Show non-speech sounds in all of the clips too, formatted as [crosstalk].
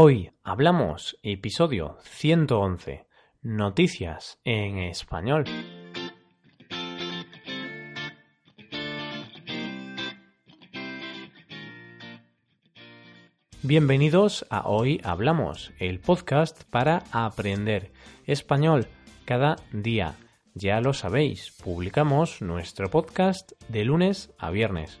Hoy hablamos episodio 111, noticias en español. Bienvenidos a Hoy Hablamos, el podcast para aprender español cada día. Ya lo sabéis, publicamos nuestro podcast de lunes a viernes.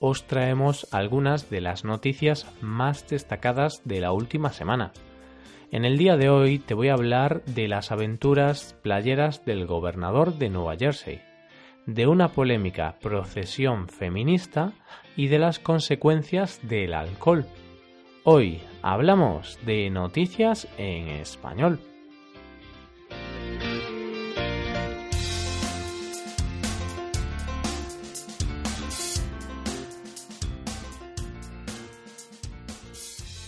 os traemos algunas de las noticias más destacadas de la última semana. En el día de hoy te voy a hablar de las aventuras playeras del gobernador de Nueva Jersey, de una polémica procesión feminista y de las consecuencias del alcohol. Hoy hablamos de noticias en español.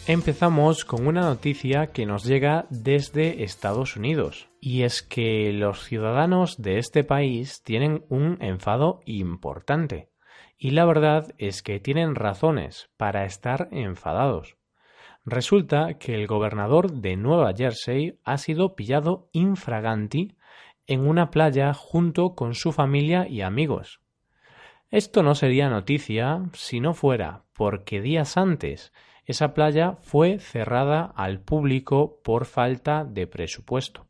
Empezamos con una noticia que nos llega desde Estados Unidos, y es que los ciudadanos de este país tienen un enfado importante, y la verdad es que tienen razones para estar enfadados. Resulta que el gobernador de Nueva Jersey ha sido pillado infraganti en una playa junto con su familia y amigos. Esto no sería noticia si no fuera porque días antes esa playa fue cerrada al público por falta de presupuesto.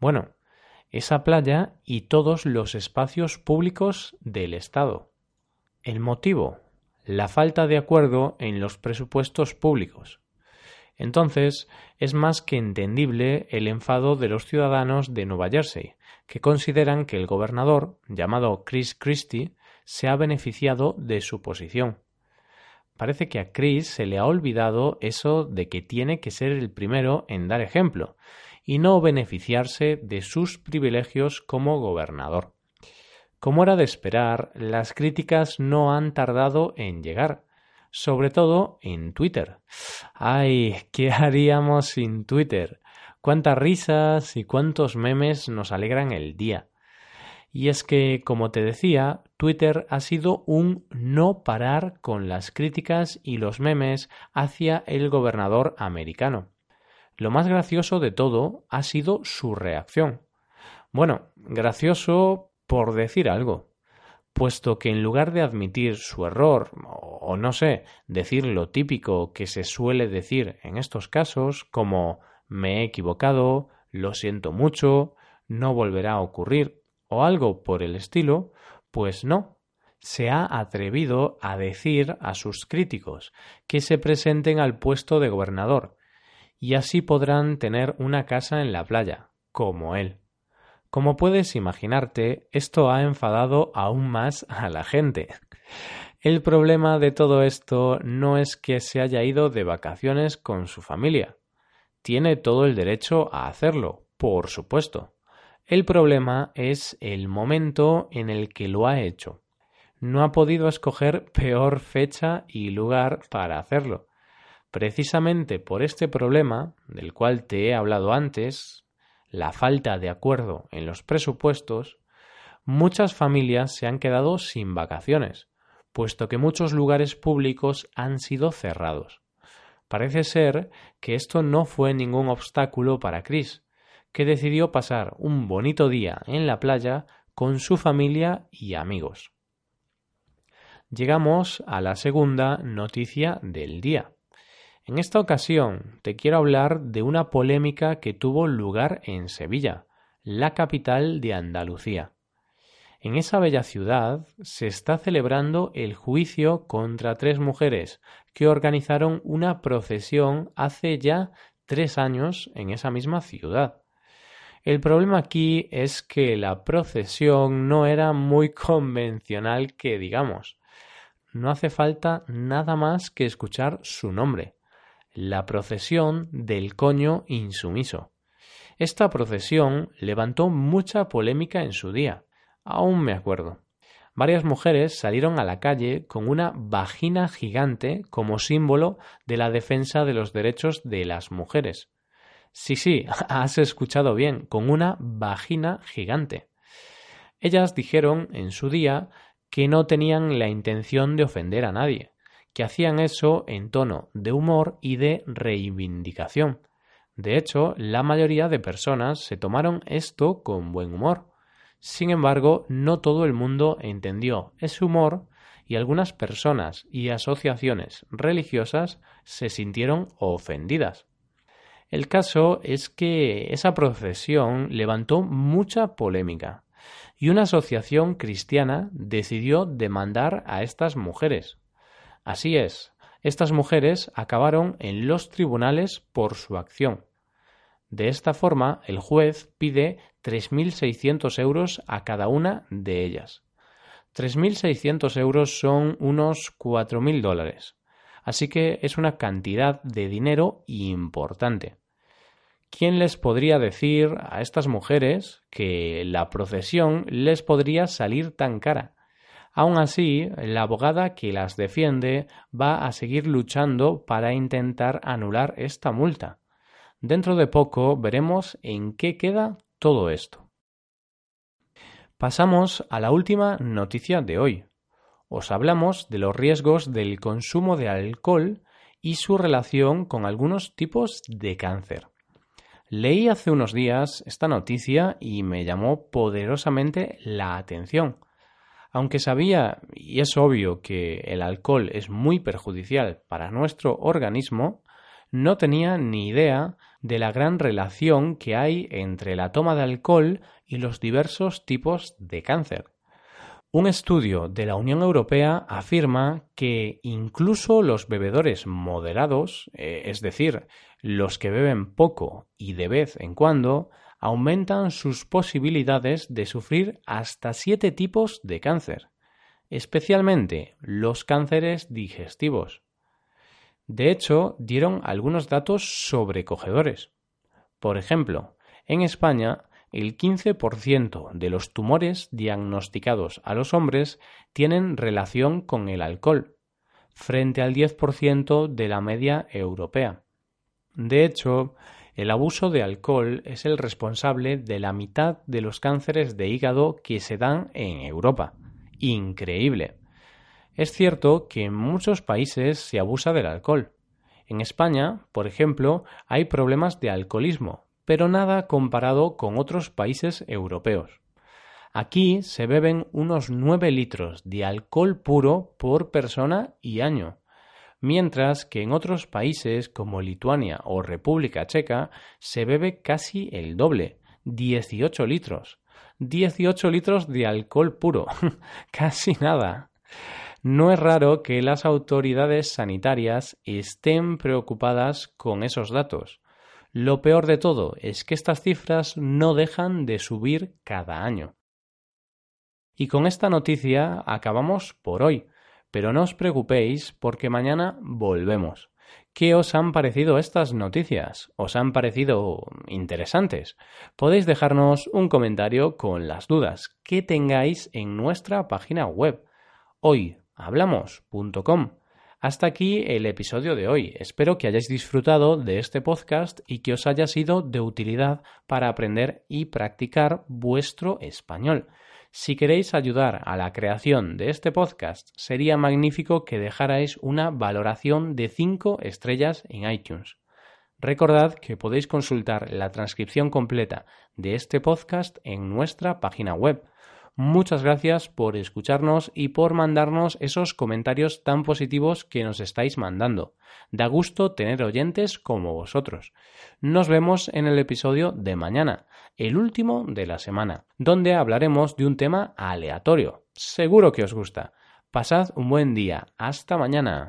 Bueno, esa playa y todos los espacios públicos del Estado. El motivo, la falta de acuerdo en los presupuestos públicos. Entonces, es más que entendible el enfado de los ciudadanos de Nueva Jersey, que consideran que el gobernador, llamado Chris Christie, se ha beneficiado de su posición. Parece que a Chris se le ha olvidado eso de que tiene que ser el primero en dar ejemplo y no beneficiarse de sus privilegios como gobernador. Como era de esperar, las críticas no han tardado en llegar, sobre todo en Twitter. ¡Ay! ¿Qué [laughs] haríamos sin Twitter? ¿Cuántas risas y cuántos memes nos alegran el día? Y es que, como te decía, Twitter ha sido un no parar con las críticas y los memes hacia el gobernador americano. Lo más gracioso de todo ha sido su reacción. Bueno, gracioso por decir algo, puesto que en lugar de admitir su error, o no sé, decir lo típico que se suele decir en estos casos, como me he equivocado, lo siento mucho, no volverá a ocurrir, o algo por el estilo, pues no. Se ha atrevido a decir a sus críticos que se presenten al puesto de gobernador, y así podrán tener una casa en la playa, como él. Como puedes imaginarte, esto ha enfadado aún más a la gente. El problema de todo esto no es que se haya ido de vacaciones con su familia. Tiene todo el derecho a hacerlo, por supuesto. El problema es el momento en el que lo ha hecho. No ha podido escoger peor fecha y lugar para hacerlo. Precisamente por este problema, del cual te he hablado antes, la falta de acuerdo en los presupuestos, muchas familias se han quedado sin vacaciones, puesto que muchos lugares públicos han sido cerrados. Parece ser que esto no fue ningún obstáculo para Chris, que decidió pasar un bonito día en la playa con su familia y amigos. Llegamos a la segunda noticia del día. En esta ocasión te quiero hablar de una polémica que tuvo lugar en Sevilla, la capital de Andalucía. En esa bella ciudad se está celebrando el juicio contra tres mujeres que organizaron una procesión hace ya tres años en esa misma ciudad. El problema aquí es que la procesión no era muy convencional que digamos. No hace falta nada más que escuchar su nombre, la procesión del coño insumiso. Esta procesión levantó mucha polémica en su día. Aún me acuerdo. Varias mujeres salieron a la calle con una vagina gigante como símbolo de la defensa de los derechos de las mujeres. Sí, sí, [laughs] has escuchado bien, con una vagina gigante. Ellas dijeron en su día que no tenían la intención de ofender a nadie, que hacían eso en tono de humor y de reivindicación. De hecho, la mayoría de personas se tomaron esto con buen humor. Sin embargo, no todo el mundo entendió ese humor y algunas personas y asociaciones religiosas se sintieron ofendidas. El caso es que esa procesión levantó mucha polémica y una asociación cristiana decidió demandar a estas mujeres. Así es, estas mujeres acabaron en los tribunales por su acción. De esta forma, el juez pide 3.600 euros a cada una de ellas. 3.600 euros son unos 4.000 dólares. Así que es una cantidad de dinero importante. ¿Quién les podría decir a estas mujeres que la procesión les podría salir tan cara? Aun así, la abogada que las defiende va a seguir luchando para intentar anular esta multa. Dentro de poco veremos en qué queda todo esto. Pasamos a la última noticia de hoy. Os hablamos de los riesgos del consumo de alcohol y su relación con algunos tipos de cáncer. Leí hace unos días esta noticia y me llamó poderosamente la atención. Aunque sabía, y es obvio, que el alcohol es muy perjudicial para nuestro organismo, no tenía ni idea de la gran relación que hay entre la toma de alcohol y los diversos tipos de cáncer. Un estudio de la Unión Europea afirma que incluso los bebedores moderados, eh, es decir, los que beben poco y de vez en cuando, aumentan sus posibilidades de sufrir hasta siete tipos de cáncer, especialmente los cánceres digestivos. De hecho, dieron algunos datos sobrecogedores. Por ejemplo, en España, el 15% de los tumores diagnosticados a los hombres tienen relación con el alcohol, frente al 10% de la media europea. De hecho, el abuso de alcohol es el responsable de la mitad de los cánceres de hígado que se dan en Europa. Increíble. Es cierto que en muchos países se abusa del alcohol. En España, por ejemplo, hay problemas de alcoholismo, pero nada comparado con otros países europeos. Aquí se beben unos 9 litros de alcohol puro por persona y año mientras que en otros países como Lituania o República Checa se bebe casi el doble, 18 litros. 18 litros de alcohol puro, [laughs] casi nada. No es raro que las autoridades sanitarias estén preocupadas con esos datos. Lo peor de todo es que estas cifras no dejan de subir cada año. Y con esta noticia acabamos por hoy. Pero no os preocupéis porque mañana volvemos. ¿Qué os han parecido estas noticias? ¿Os han parecido interesantes? Podéis dejarnos un comentario con las dudas que tengáis en nuestra página web hoyhablamos.com. Hasta aquí el episodio de hoy. Espero que hayáis disfrutado de este podcast y que os haya sido de utilidad para aprender y practicar vuestro español. Si queréis ayudar a la creación de este podcast, sería magnífico que dejarais una valoración de 5 estrellas en iTunes. Recordad que podéis consultar la transcripción completa de este podcast en nuestra página web Muchas gracias por escucharnos y por mandarnos esos comentarios tan positivos que nos estáis mandando. Da gusto tener oyentes como vosotros. Nos vemos en el episodio de mañana, el último de la semana, donde hablaremos de un tema aleatorio. Seguro que os gusta. Pasad un buen día. Hasta mañana.